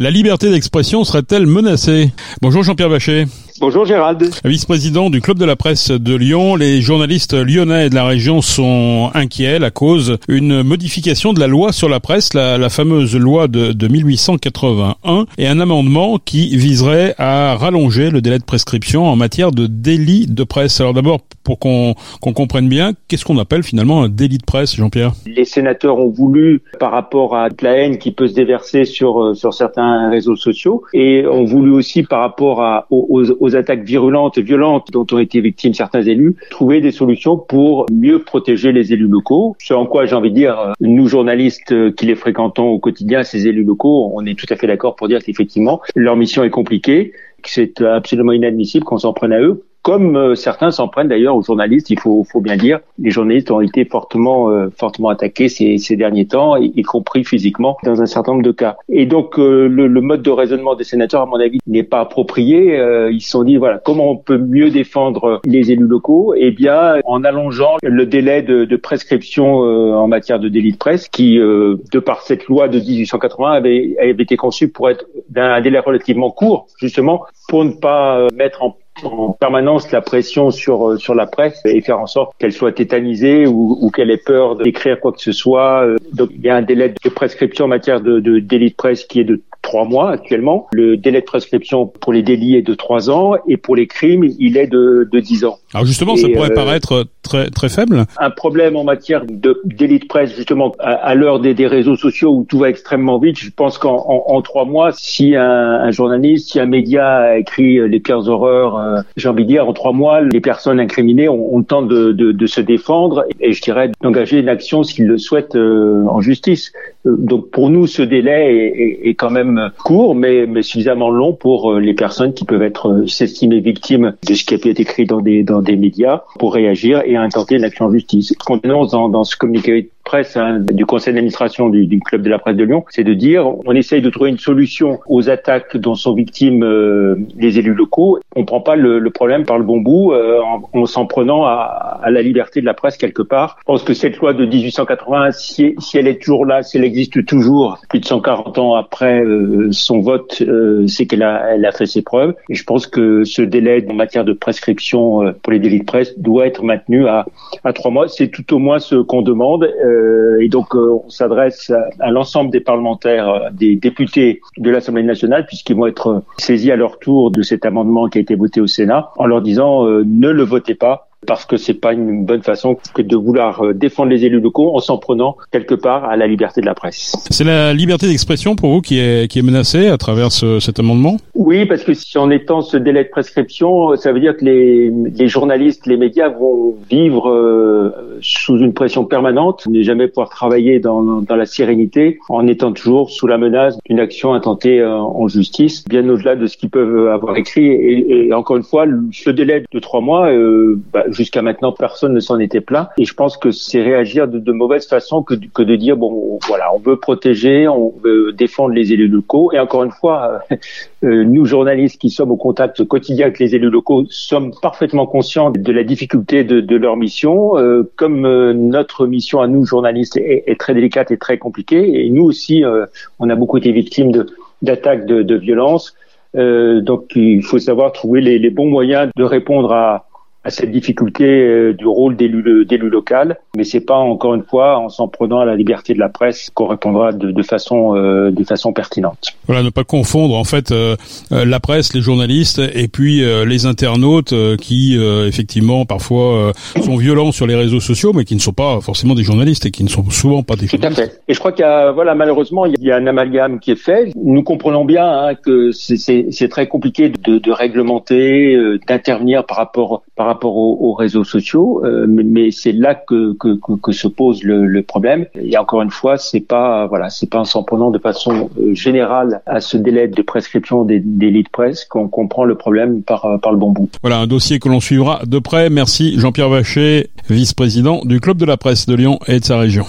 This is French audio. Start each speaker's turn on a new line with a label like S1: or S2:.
S1: La liberté d'expression serait-elle menacée? Bonjour Jean-Pierre Bachet.
S2: Bonjour Gérald.
S1: Vice-président du Club de la presse de Lyon, les journalistes lyonnais de la région sont inquiets à cause d'une modification de la loi sur la presse, la, fameuse loi de, de, 1881, et un amendement qui viserait à rallonger le délai de prescription en matière de délit de presse. Alors d'abord, pour qu'on comprenne bien, qu'est-ce qu'on appelle finalement un délit de presse, Jean-Pierre?
S2: Les sénateurs ont voulu, par rapport à la haine qui peut se déverser sur, euh, sur certains réseaux sociaux, et ont voulu aussi par rapport à, aux, aux aux attaques virulentes et violentes dont ont été victimes certains élus, trouver des solutions pour mieux protéger les élus locaux. Ce en quoi j'ai envie de dire, nous journalistes qui les fréquentons au quotidien, ces élus locaux, on est tout à fait d'accord pour dire qu'effectivement, leur mission est compliquée, que c'est absolument inadmissible qu'on s'en prenne à eux comme euh, certains s'en prennent d'ailleurs aux journalistes, il faut, faut, bien dire. Les journalistes ont été fortement, euh, fortement attaqués ces, ces, derniers temps, y, compris physiquement dans un certain nombre de cas. Et donc euh, le, le, mode de raisonnement des sénateurs, à mon avis, n'est pas approprié. ils se sont dit voilà comment on peut mieux défendre les élus locaux? Eh bien en allongeant le délai de, de prescription en matière de délit de presse, qui de par cette loi de 1880 avait, avait été conçue pour être d'un délai relativement court, justement pour ne pas mettre en en permanence la pression sur euh, sur la presse et faire en sorte qu'elle soit tétanisée ou, ou qu'elle ait peur d'écrire quoi que ce soit. Euh, donc il y a un délai de prescription en matière de, de délit de presse qui est de trois mois actuellement. Le délai de prescription pour les délits est de trois ans et pour les crimes, il est de, de 10 ans.
S1: Alors justement, ça pourrait euh, paraître très très faible.
S2: Un problème en matière de délit de presse, justement, à, l'heure des, des, réseaux sociaux où tout va extrêmement vite, je pense qu'en en, trois mois, si un, un, journaliste, si un média a écrit les pires horreurs, euh, j'ai envie de dire, en trois mois, les personnes incriminées ont, ont le temps de, de, de, se défendre et je dirais d'engager une action s'ils le souhaitent euh, en justice. Donc pour nous, ce délai est, quand même court, mais, suffisamment long pour les personnes qui peuvent être s'estimer victimes de ce qui a pu être écrit dans des dans des médias pour réagir et intenter une action en justice. Presse hein, du conseil d'administration du, club de la presse de Lyon, c'est de dire on essaye de trouver une solution aux attaques dont sont victimes euh, les élus locaux. On prend pas le, problème par le bon bout euh, en, en s'en prenant à, la liberté de la presse quelque part. Je pense que cette loi de 1880, si, elle est toujours là, si elle existe toujours plus de 140 ans après euh, son vote, c'est qu'elle a, elle a fait ses preuves. Et je pense que ce délai en matière de prescription pour les délits de presse doit être maintenu à, à trois mois. C'est tout au moins ce qu'on demande. Euh, et donc euh, on s'adresse à, l'ensemble des parlementaires, euh, des députés de l'Assemblée nationale, puisqu'ils vont être saisis à leur tour de cet amendement qui a été voté au Sénat, en leur disant ne le votez pas parce que c'est pas une bonne façon que de vouloir euh, défendre les élus locaux en s'en prenant quelque part à la liberté de la presse.
S1: C'est la liberté d'expression pour vous qui est, qui est menacée à travers ce, cet amendement?
S2: Oui, parce que si en étant ce délai de prescription, ça veut dire que les, les journalistes, les médias vont vivre euh, sous une pression permanente, ne jamais pouvoir travailler dans, dans la sérénité en étant toujours sous la menace d'une action intentée euh, en justice, bien au-delà de ce qu'ils peuvent avoir écrit. Et, et, encore une fois, ce délai de trois mois, euh, bah, jusqu'à maintenant, personne ne s'en était plaint. Et je pense que c'est réagir de, mauvaise façon que, de dire bon, voilà, on veut protéger, on veut défendre les élus locaux. Et encore une fois, euh, nous journalistes qui sommes au contact quotidien avec les élus locaux sommes parfaitement conscients de la difficulté de, leur mission. Euh, comme euh, notre mission à nous journalistes est, très délicate et très compliquée, et nous aussi, euh, on a beaucoup été victimes d'attaques de, de violence. donc il faut savoir trouver les bons moyens de répondre à, à cette difficulté euh, du rôle d'élu local, mais c'est pas encore une fois en s'en prenant à la liberté de la presse qu'on répondra de, de façon euh, de façon pertinente.
S1: Voilà, ne pas confondre en fait euh, la presse, les journalistes et puis les internautes qui effectivement parfois sont violents sur les réseaux sociaux, mais qui ne sont pas forcément des journalistes et qui ne sont souvent pas des journalistes.
S2: Tout à fait. Et je crois qu'il y a voilà malheureusement il y a un amalgame qui est fait. Nous comprenons bien hein, que c'est très compliqué de, de réglementer, d'intervenir par rapport par rapport aux, réseaux sociaux, euh, mais, c'est là que, se pose le, problème. Et encore une fois, c'est pas voilà, c'est pas en s'en prenant de façon euh, générale à ce délai de prescription des délits de presse qu'on comprend le problème par par le bon bout.
S1: Voilà un dossier que l'on suivra de près. Merci Jean-Pierre Vacher, vice-président du club de la presse de Lyon et de sa région.